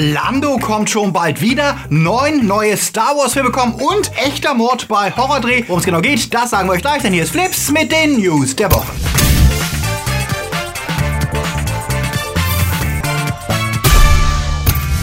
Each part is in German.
Lando kommt schon bald wieder, neun neue Star Wars Filme kommen und echter Mord bei Horrordreh. Worum es genau geht, das sagen wir euch gleich, denn hier ist Flips mit den News der Woche.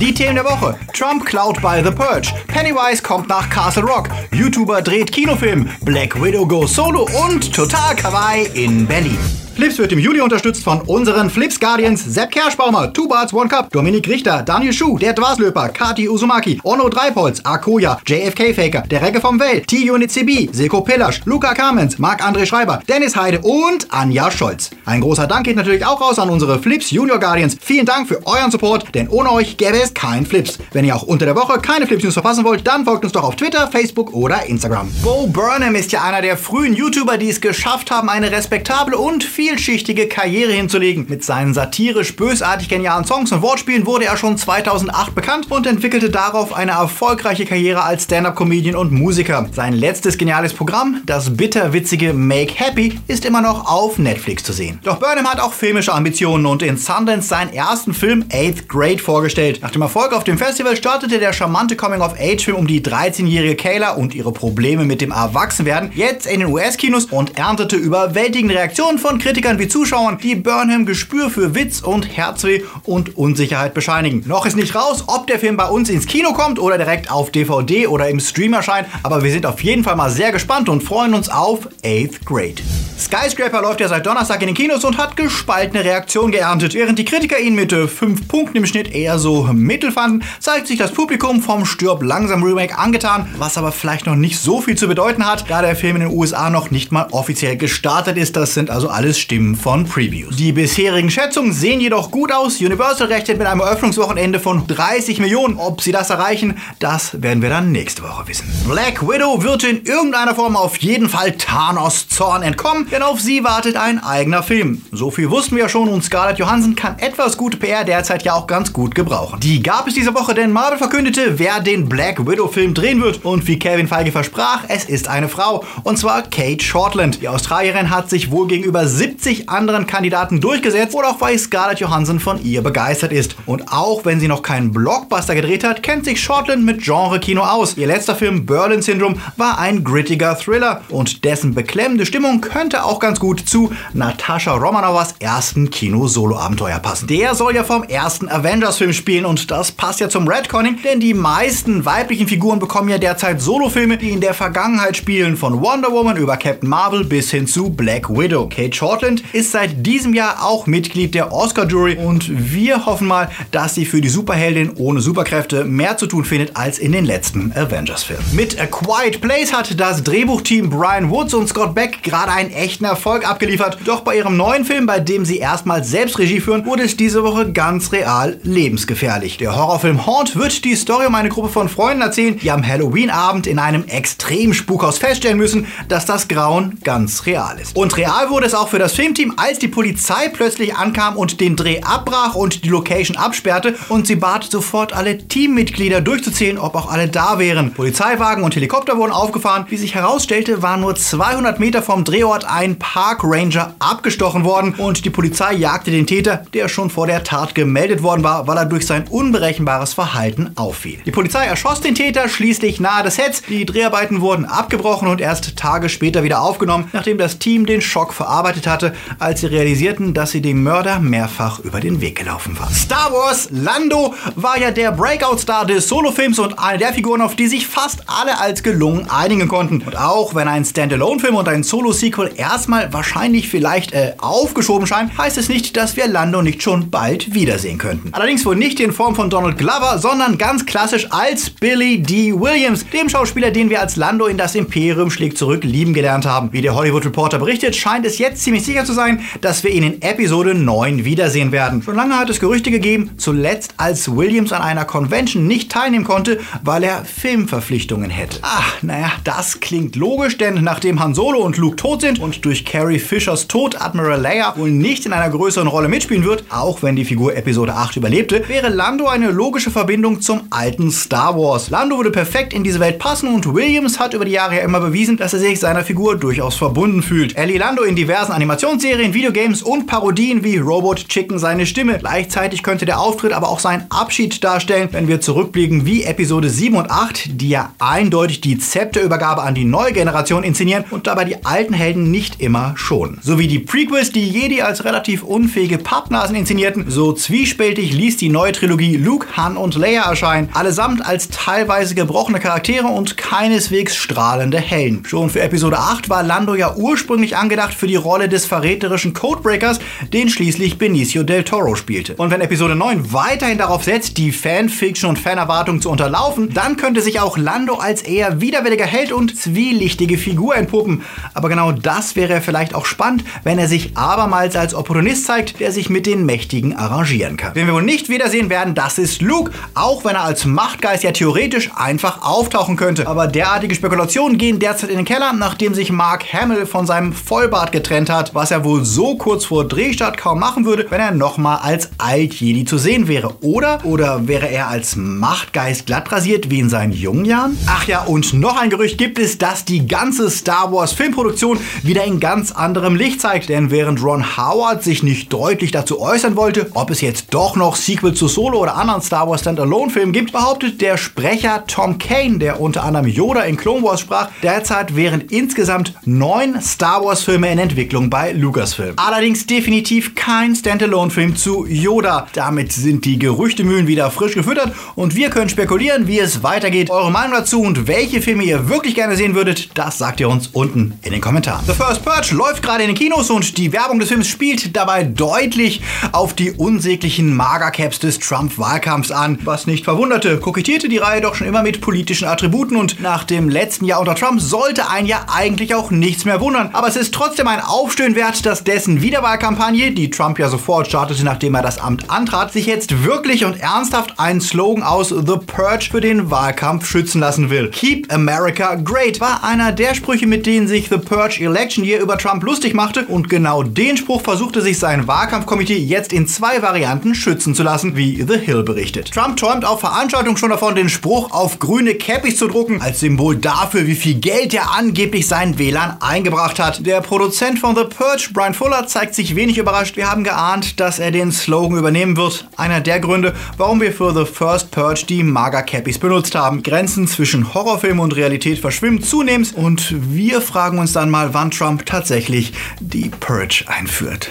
Die Themen der Woche. Trump klaut bei The Purge. Pennywise kommt nach Castle Rock. YouTuber dreht Kinofilm. Black Widow goes solo und Total Kawaii in Berlin. Flips wird im Juli unterstützt von unseren Flips Guardians Sepp Kerschbaumer, Two Barts One Cup, Dominik Richter, Daniel Schuh, der Dwaslöper, Kati Uzumaki, Onno Dreipolz, Akoya, JFK Faker, der Regge vom Welt, T-Unit CB, Silko Pillasch, Luca Kamens, Marc-André Schreiber, Dennis Heide und Anja Scholz. Ein großer Dank geht natürlich auch raus an unsere Flips Junior Guardians. Vielen Dank für euren Support, denn ohne euch gäbe es kein Flips. Wenn ihr auch unter der Woche keine Flips News verpassen wollt, dann folgt uns doch auf Twitter, Facebook oder Instagram. Bo Burnham ist ja einer der frühen YouTuber, die es geschafft haben, eine respektable und vielschichtige Karriere hinzulegen. Mit seinen satirisch bösartig genialen Songs und Wortspielen wurde er schon 2008 bekannt und entwickelte darauf eine erfolgreiche Karriere als Stand-up-Comedian und Musiker. Sein letztes geniales Programm, das bitterwitzige Make Happy, ist immer noch auf Netflix zu sehen. Doch Burnham hat auch filmische Ambitionen und in Sundance seinen ersten Film Eighth Grade vorgestellt. Nach dem Erfolg auf dem Festival startete der charmante Coming-of-Age-Film um die 13-jährige Kayla und ihre Probleme mit dem Erwachsenwerden jetzt in den US-Kinos und erntete überwältigende Reaktionen von Kritikern wie Zuschauern, die Burnham Gespür für Witz und Herzweh und Unsicherheit bescheinigen. Noch ist nicht raus, ob der Film bei uns ins Kino kommt oder direkt auf DVD oder im Stream erscheint, aber wir sind auf jeden Fall mal sehr gespannt und freuen uns auf 8th Grade. Skyscraper läuft ja seit Donnerstag in den Kinos und hat gespaltene Reaktionen geerntet. Während die Kritiker ihn mit 5 äh, Punkten im Schnitt eher so mittel fanden, zeigt sich das Publikum vom Stirb langsam Remake angetan, was aber vielleicht noch nicht so viel zu bedeuten hat, da der Film in den USA noch nicht mal offiziell gestartet ist. Das sind also alles Stimmen von Previews. Die bisherigen Schätzungen sehen jedoch gut aus. Universal rechnet mit einem Eröffnungswochenende von 30 Millionen. Ob sie das erreichen, das werden wir dann nächste Woche wissen. Black Widow wird in irgendeiner Form auf jeden Fall Thanos Zorn entkommen denn auf sie wartet ein eigener Film. So viel wussten wir ja schon und Scarlett Johansson kann etwas gute PR derzeit ja auch ganz gut gebrauchen. Die gab es diese Woche, denn Marvel verkündete, wer den Black Widow Film drehen wird und wie Kevin Feige versprach, es ist eine Frau und zwar Kate Shortland. Die Australierin hat sich wohl gegenüber 70 anderen Kandidaten durchgesetzt oder auch weil Scarlett Johansson von ihr begeistert ist. Und auch wenn sie noch keinen Blockbuster gedreht hat, kennt sich Shortland mit Genre-Kino aus. Ihr letzter Film Berlin Syndrome war ein grittiger Thriller und dessen beklemmende Stimmung könnte auch ganz gut zu Natascha Romanowas ersten Kino-Solo-Abenteuer passen. Der soll ja vom ersten Avengers-Film spielen und das passt ja zum Redconning, denn die meisten weiblichen Figuren bekommen ja derzeit Solofilme, die in der Vergangenheit spielen, von Wonder Woman über Captain Marvel bis hin zu Black Widow. Kate Shortland ist seit diesem Jahr auch Mitglied der Oscar-Jury und wir hoffen mal, dass sie für die Superheldin ohne Superkräfte mehr zu tun findet als in den letzten Avengers-Filmen. Mit A Quiet Place hat das Drehbuchteam Brian Woods und Scott Beck gerade ein echt echten Erfolg abgeliefert. Doch bei ihrem neuen Film, bei dem sie erstmals selbst Regie führen, wurde es diese Woche ganz real lebensgefährlich. Der Horrorfilm Haunt wird die Story um eine Gruppe von Freunden erzählen, die am Halloween-Abend in einem extremen Spukhaus feststellen müssen, dass das Grauen ganz real ist. Und real wurde es auch für das Filmteam, als die Polizei plötzlich ankam und den Dreh abbrach und die Location absperrte und sie bat sofort alle Teammitglieder durchzuzählen, ob auch alle da wären. Polizeiwagen und Helikopter wurden aufgefahren. Wie sich herausstellte, war nur 200 Meter vom Drehort ein Park Ranger abgestochen worden und die Polizei jagte den Täter, der schon vor der Tat gemeldet worden war, weil er durch sein unberechenbares Verhalten auffiel. Die Polizei erschoss den Täter schließlich nahe des Sets. Die Dreharbeiten wurden abgebrochen und erst Tage später wieder aufgenommen, nachdem das Team den Schock verarbeitet hatte, als sie realisierten, dass sie dem Mörder mehrfach über den Weg gelaufen war. Star Wars Lando war ja der Breakout-Star des Solofilms und eine der Figuren, auf die sich fast alle als gelungen einigen konnten. Und auch wenn ein Standalone-Film und ein Solo-Sequel erstmal wahrscheinlich vielleicht äh, aufgeschoben scheinen, heißt es nicht, dass wir Lando nicht schon bald wiedersehen könnten. Allerdings wohl nicht in Form von Donald Glover, sondern ganz klassisch als Billy D. Williams, dem Schauspieler, den wir als Lando in das Imperium schlägt zurück lieben gelernt haben. Wie der Hollywood Reporter berichtet, scheint es jetzt ziemlich sicher zu sein, dass wir ihn in Episode 9 wiedersehen werden. Schon lange hat es Gerüchte gegeben, zuletzt als Williams an einer Convention nicht teilnehmen konnte, weil er Filmverpflichtungen hätte. Ach, naja, das klingt logisch, denn nachdem Han Solo und Luke tot sind und durch Carrie Fishers Tod Admiral Leia wohl nicht in einer größeren Rolle mitspielen wird, auch wenn die Figur Episode 8 überlebte, wäre Lando eine logische Verbindung zum alten Star Wars. Lando würde perfekt in diese Welt passen und Williams hat über die Jahre ja immer bewiesen, dass er sich seiner Figur durchaus verbunden fühlt. Ellie Lando in diversen Animationsserien, Videogames und Parodien wie Robot Chicken seine Stimme. Gleichzeitig könnte der Auftritt aber auch seinen Abschied darstellen, wenn wir zurückblicken wie Episode 7 und 8, die ja eindeutig die Zepterübergabe an die neue Generation inszenieren und dabei die alten Helden nicht immer schonen. Sowie die Prequels, die Jedi als relativ unfähige Pappnasen inszenierten, so zwiespältig ließ die neue Trilogie Luke, Han und Leia erscheinen, allesamt als teilweise gebrochene Charaktere und keineswegs strahlende Helden. Schon für Episode 8 war Lando ja ursprünglich angedacht für die Rolle des verräterischen Codebreakers, den schließlich Benicio del Toro spielte. Und wenn Episode 9 weiterhin darauf setzt, die Fanfiction und Fanerwartung zu unterlaufen, dann könnte sich auch Lando als eher widerwilliger Held und zwielichtige Figur entpuppen. Aber genau das wäre vielleicht auch spannend, wenn er sich abermals als Opportunist zeigt, der sich mit den Mächtigen arrangieren kann. Wen wir wohl nicht wiedersehen werden, das ist Luke, auch wenn er als Machtgeist ja theoretisch einfach auftauchen könnte. Aber derartige Spekulationen gehen derzeit in den Keller, nachdem sich Mark Hamill von seinem Vollbart getrennt hat, was er wohl so kurz vor Drehstart kaum machen würde, wenn er nochmal als Alt-Jedi zu sehen wäre. Oder? Oder wäre er als Machtgeist glatt rasiert wie in seinen jungen Jahren? Ach ja, und noch ein Gerücht gibt es, dass die ganze Star Wars Filmproduktion wieder in ganz anderem Licht zeigt. Denn während Ron Howard sich nicht deutlich dazu äußern wollte, ob es jetzt doch noch Sequel zu Solo oder anderen Star Wars Standalone-Filmen gibt, behauptet der Sprecher Tom Kane, der unter anderem Yoda in Clone Wars sprach, derzeit wären insgesamt neun Star Wars-Filme in Entwicklung bei Lucasfilm. Allerdings definitiv kein Standalone-Film zu Yoda. Damit sind die Gerüchtemühlen wieder frisch gefüttert und wir können spekulieren, wie es weitergeht. Eure Meinung dazu und welche Filme ihr wirklich gerne sehen würdet, das sagt ihr uns unten in den Kommentaren. The First Purge läuft gerade in den Kinos und die Werbung des Films spielt dabei deutlich auf die unsäglichen Magercaps des Trump-Wahlkampfs an. Was nicht verwunderte, kokettierte die Reihe doch schon immer mit politischen Attributen und nach dem letzten Jahr unter Trump sollte ein ja eigentlich auch nichts mehr wundern. Aber es ist trotzdem ein Aufstöhnen wert, dass dessen Wiederwahlkampagne, die Trump ja sofort startete, nachdem er das Amt antrat, sich jetzt wirklich und ernsthaft einen Slogan aus The Purge für den Wahlkampf schützen lassen will. Keep America Great war einer der Sprüche, mit denen sich The Purge Election Year über Trump lustig machte und genau den Spruch versuchte sich sein Wahlkampfkomitee jetzt in zwei Varianten schützen zu lassen, wie The Hill berichtet. Trump träumt auf Veranstaltungen schon davon, den Spruch auf grüne Cappies zu drucken, als Symbol dafür, wie viel Geld er angeblich seinen Wählern eingebracht hat. Der Produzent von The Purge, Brian Fuller, zeigt sich wenig überrascht. Wir haben geahnt, dass er den Slogan übernehmen wird. Einer der Gründe, warum wir für The First Purge die Mager Cappies benutzt haben. Grenzen zwischen Horrorfilm und Realität verschwimmen zunehmend und wir fragen uns dann mal, wann Trump tatsächlich die Purge einführt.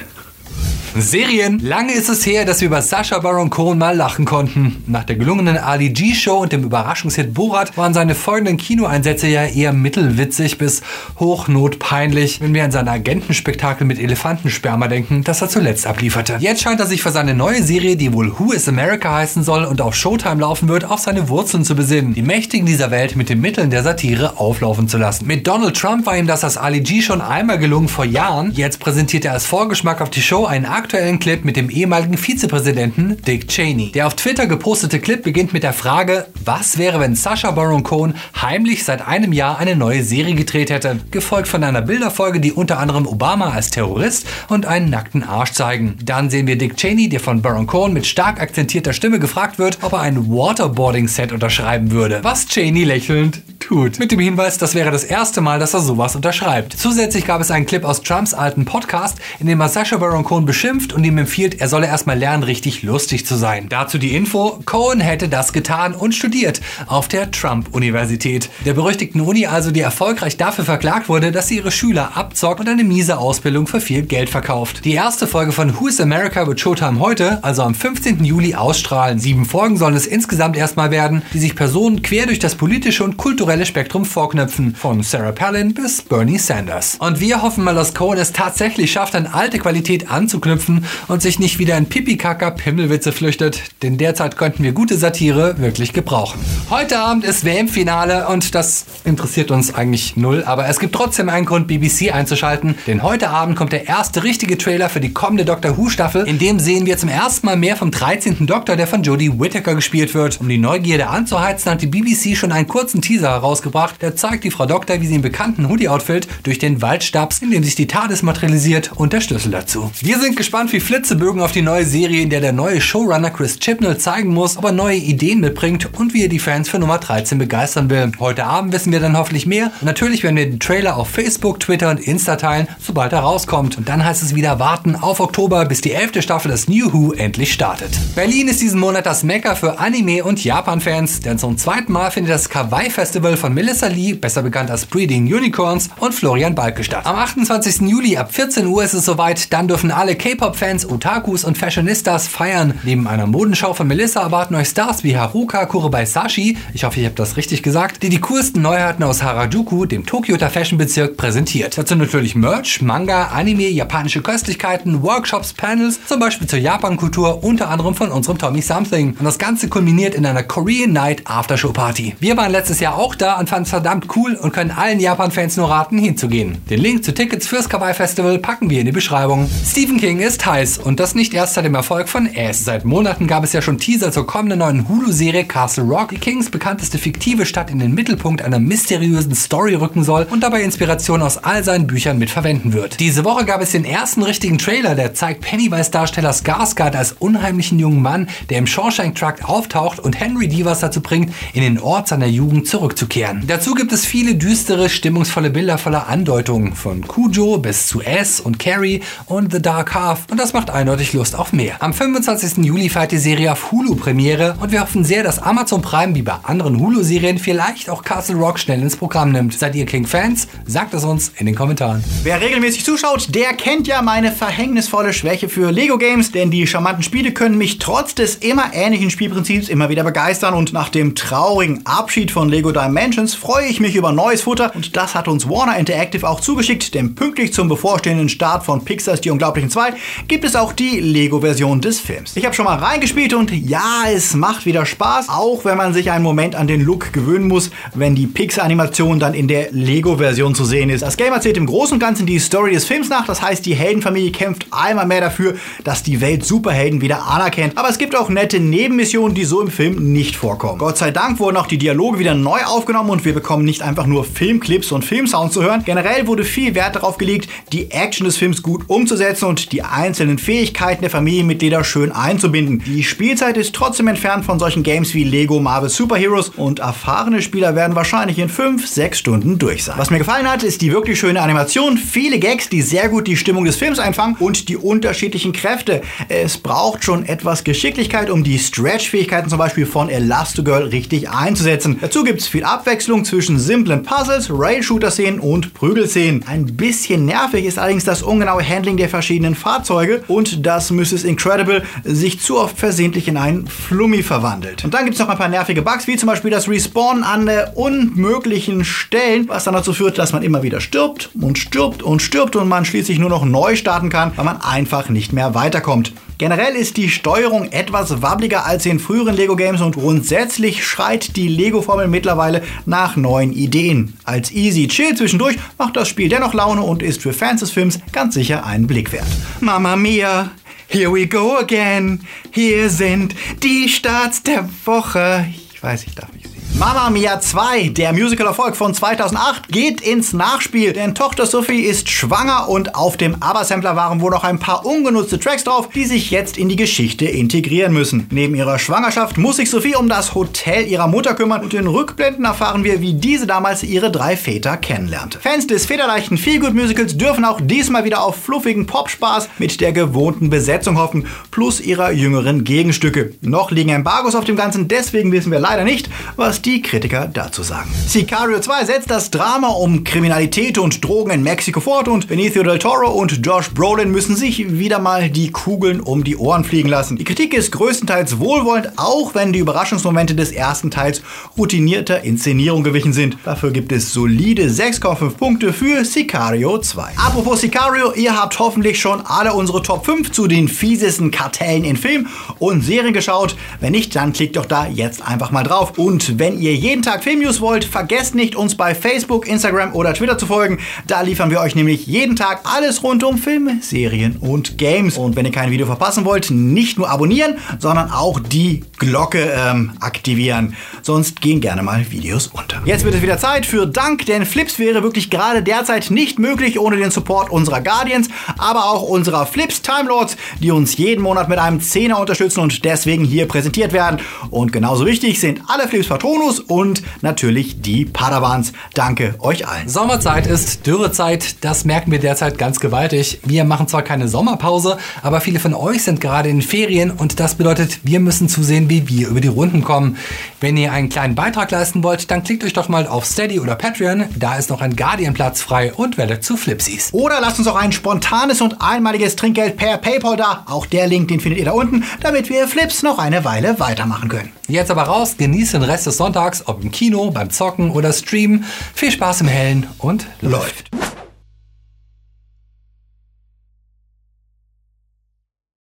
Serien. Lange ist es her, dass wir über Sacha Baron Cohen mal lachen konnten. Nach der gelungenen Ali G Show und dem Überraschungshit Borat waren seine folgenden Kinoeinsätze ja eher mittelwitzig bis hochnotpeinlich, wenn wir an sein Agentenspektakel mit Elefantensperma denken, das er zuletzt ablieferte. Jetzt scheint er sich für seine neue Serie, die wohl Who is America heißen soll und auf Showtime laufen wird, auf seine Wurzeln zu besinnen, die Mächtigen dieser Welt mit den Mitteln der Satire auflaufen zu lassen. Mit Donald Trump war ihm das als Ali G schon einmal gelungen vor Jahren. Jetzt präsentiert er als Vorgeschmack auf die Show einen aktuellen Clip mit dem ehemaligen Vizepräsidenten Dick Cheney. Der auf Twitter gepostete Clip beginnt mit der Frage, was wäre, wenn Sacha Baron Cohen heimlich seit einem Jahr eine neue Serie gedreht hätte, gefolgt von einer Bilderfolge, die unter anderem Obama als Terrorist und einen nackten Arsch zeigen. Dann sehen wir Dick Cheney, der von Baron Cohen mit stark akzentierter Stimme gefragt wird, ob er ein Waterboarding-Set unterschreiben würde, was Cheney lächelnd tut. Mit dem Hinweis, das wäre das erste Mal, dass er sowas unterschreibt. Zusätzlich gab es einen Clip aus Trumps alten Podcast, in dem er Sacha Baron Cohen beschimpft und ihm empfiehlt, er solle erstmal lernen, richtig lustig zu sein. Dazu die Info, Cohen hätte das getan und studiert auf der Trump-Universität. Der berüchtigten Uni also, die erfolgreich dafür verklagt wurde, dass sie ihre Schüler abzockt und eine miese Ausbildung für viel Geld verkauft. Die erste Folge von Who is America wird Showtime heute, also am 15. Juli, ausstrahlen. Sieben Folgen sollen es insgesamt erstmal werden, die sich Personen quer durch das politische und kulturelle Spektrum vorknöpfen, von Sarah Palin bis Bernie Sanders. Und wir hoffen mal, dass Cohen es tatsächlich schafft, an alte Qualität anzuknüpfen und sich nicht wieder in Pipi-Kaka Pimmelwitze flüchtet, denn derzeit könnten wir gute Satire wirklich gebrauchen. Heute Abend ist WM-Finale und das interessiert uns eigentlich null, aber es gibt trotzdem einen Grund, BBC einzuschalten, denn heute Abend kommt der erste richtige Trailer für die kommende Doctor Who-Staffel. In dem sehen wir zum ersten Mal mehr vom 13. Doktor, der von Jodie Whittaker gespielt wird. Um die Neugierde anzuheizen, hat die BBC schon einen kurzen Teaser rausgebracht. Der zeigt die Frau Doktor, wie sie im bekannten Hoodie-Outfit durch den Wald stapst, in dem sich die TARDIS materialisiert und der Schlüssel dazu. Wir sind gespannt wie Flitzebögen auf die neue Serie, in der der neue Showrunner Chris Chibnall zeigen muss, ob er neue Ideen mitbringt und wie er die Fans für Nummer 13 begeistern will. Heute Abend wissen wir dann hoffentlich mehr. Und natürlich werden wir den Trailer auf Facebook, Twitter und Insta teilen, sobald er rauskommt. Und dann heißt es wieder warten auf Oktober, bis die elfte Staffel des New Who endlich startet. Berlin ist diesen Monat das Mekka für Anime- und Japan-Fans, denn zum zweiten Mal findet das Kawaii Festival von Melissa Lee, besser bekannt als Breeding Unicorns, und Florian Balke statt. Am 28. Juli ab 14 Uhr ist es soweit, dann dürfen alle K-Pop-Fans, Otakus und Fashionistas feiern. Neben einer Modenschau von Melissa erwarten euch Stars wie Haruka Kurebaisashi, ich hoffe, ich habe das richtig gesagt, die die coolsten Neuheiten aus Harajuku, dem Tokioter Fashion-Bezirk, präsentiert. Dazu natürlich Merch, Manga, Anime, japanische Köstlichkeiten, Workshops, Panels, zum Beispiel zur Japan-Kultur, unter anderem von unserem Tommy Something. Und das Ganze kulminiert in einer Korean Night Aftershow Party. Wir waren letztes Jahr auch da und fanden es verdammt cool und können allen Japan-Fans nur raten, hinzugehen. Den Link zu Tickets fürs Kawaii Festival packen wir in die Beschreibung. Stephen King ist heiß und das nicht erst seit dem Erfolg von Ass. Seit Monaten gab es ja schon Teaser zur kommenden neuen Hulu-Serie Castle Rock, die Kings bekannteste fiktive Stadt in den Mittelpunkt einer mysteriösen Story rücken soll und dabei Inspiration aus all seinen Büchern mit verwenden wird. Diese Woche gab es den ersten richtigen Trailer, der zeigt Pennywise-Darsteller Skarsgård als unheimlichen jungen Mann, der im Shawshank-Trakt auftaucht und Henry Divas dazu bringt, in den Ort seiner Jugend zurückzukehren. Dazu gibt es viele düstere, stimmungsvolle Bilder voller Andeutungen, von Cujo bis zu S und Carrie und The Dark Half und das macht eindeutig Lust auf mehr. Am 25. Juli feiert die Serie auf Hulu Premiere und wir hoffen sehr, dass Amazon Prime wie bei anderen Hulu-Serien vielleicht auch Castle Rock schnell ins Programm nimmt. Seid ihr King-Fans? Sagt es uns in den Kommentaren. Wer regelmäßig zuschaut, der kennt ja meine verhängnisvolle Schwäche für Lego Games, denn die charmanten Spiele können mich trotz des immer ähnlichen Spielprinzips immer wieder begeistern und nach dem traurigen Abschied von Lego Dimensions freue ich mich über neues Futter und das hat uns Warner Interactive auch zugeschickt, denn pünktlich zum bevorstehenden Start von Pixars Die Unglaublichen 2 gibt es auch die Lego-Version des Films. Ich habe schon mal reingespielt und ja, es macht wieder Spaß, auch wenn man sich einen Moment an den Look gewöhnen muss, wenn die Pixar-Animation dann in der Lego-Version zu sehen ist. Das Game erzählt im Großen und Ganzen die Story des Films nach, das heißt, die Heldenfamilie kämpft einmal mehr dafür, dass die Welt Superhelden wieder anerkennt. Aber es gibt auch nette Nebenmissionen, die so im Film nicht vorkommen. Gott sei Dank wurden auch die Dialoge wieder neu aufgenommen und wir bekommen nicht einfach nur Filmclips und Filmsounds zu hören. Generell wurde viel Wert darauf gelegt, die Action des Films gut umzusetzen und die einzelnen Fähigkeiten der Familienmitglieder schön einzubinden. Die Spielzeit ist trotzdem entfernt von solchen Games wie Lego Marvel Superheroes und erfahrene Spieler werden wahrscheinlich in 5, 6 Stunden durch sein. Was mir gefallen hat, ist die wirklich schöne Animation, viele Gags, die sehr gut die Stimmung des Films einfangen und die unterschiedlichen Kräfte. Es braucht schon etwas Geschicklichkeit, um die Stretch-Fähigkeiten zum Beispiel von Elastigirl richtig einzusetzen. Dazu gibt es viel Abwechslung zwischen simplen Puzzles, Rail-Shooter-Szenen und Prügelszenen. Ein bisschen nervig ist allerdings das ungenaue Handling der verschiedenen Fahrzeuge und dass Mrs. Incredible sich zu oft versehentlich in einen Flummi verwandelt. Und dann gibt es noch ein paar nervige Bugs, wie zum Beispiel das Respawn an äh, unmöglichen Stellen, was dann dazu führt, dass man immer wieder stirbt und stirbt und stirbt und man schließlich nur noch neu starten kann, weil man einfach nicht mehr weiterkommt. Generell ist die Steuerung etwas wabbliger als in früheren Lego Games und grundsätzlich schreit die Lego-Formel mittlerweile nach neuen Ideen. Als easy chill zwischendurch macht das Spiel dennoch Laune und ist für Fans des Films ganz sicher einen Blick wert. Mama Mia! Here we go again. Hier sind die Starts der Woche. Ich weiß, ich darf nicht. Mamma Mia 2, der Musical-Erfolg von 2008, geht ins Nachspiel, denn Tochter Sophie ist schwanger und auf dem ABBA-Sampler waren wohl noch ein paar ungenutzte Tracks drauf, die sich jetzt in die Geschichte integrieren müssen. Neben ihrer Schwangerschaft muss sich Sophie um das Hotel ihrer Mutter kümmern und in Rückblenden erfahren wir, wie diese damals ihre drei Väter kennenlernte. Fans des federleichten Feelgood-Musicals dürfen auch diesmal wieder auf fluffigen Popspaß mit der gewohnten Besetzung hoffen, plus ihrer jüngeren Gegenstücke. Noch liegen Embargos auf dem Ganzen, deswegen wissen wir leider nicht, was die Kritiker dazu sagen. Sicario 2 setzt das Drama um Kriminalität und Drogen in Mexiko fort und Benicio del Toro und Josh Brolin müssen sich wieder mal die Kugeln um die Ohren fliegen lassen. Die Kritik ist größtenteils wohlwollend, auch wenn die Überraschungsmomente des ersten Teils routinierter Inszenierung gewichen sind. Dafür gibt es solide 6,5 Punkte für Sicario 2. Apropos Sicario, ihr habt hoffentlich schon alle unsere Top 5 zu den fiesesten Kartellen in Film und Serien geschaut. Wenn nicht, dann klickt doch da jetzt einfach mal drauf. Und wenn Ihr jeden Tag Filmnews wollt, vergesst nicht, uns bei Facebook, Instagram oder Twitter zu folgen. Da liefern wir euch nämlich jeden Tag alles rund um Filme, Serien und Games. Und wenn ihr kein Video verpassen wollt, nicht nur abonnieren, sondern auch die Glocke ähm, aktivieren. Sonst gehen gerne mal Videos unter. Jetzt wird es wieder Zeit für Dank, denn Flips wäre wirklich gerade derzeit nicht möglich ohne den Support unserer Guardians, aber auch unserer Flips Time Lords, die uns jeden Monat mit einem Zehner unterstützen und deswegen hier präsentiert werden. Und genauso wichtig sind alle Flips Patronus und natürlich die Padawans. Danke euch allen. Sommerzeit ist Dürrezeit, das merken wir derzeit ganz gewaltig. Wir machen zwar keine Sommerpause, aber viele von euch sind gerade in Ferien und das bedeutet, wir müssen zusehen, wie wir über die Runden kommen. Wenn ihr einen kleinen Beitrag leisten wollt, dann klickt euch doch mal auf Steady oder Patreon, da ist noch ein Guardian-Platz frei und werdet zu Flipsies. Oder lasst uns auch ein spontanes und einmaliges Trinkgeld per PayPal da. Auch der Link, den findet ihr da unten, damit wir Flips noch eine Weile weitermachen können. Jetzt aber raus, genießt den Rest des Sonntags, ob im Kino, beim Zocken oder Streamen. Viel Spaß im Hellen und läuft.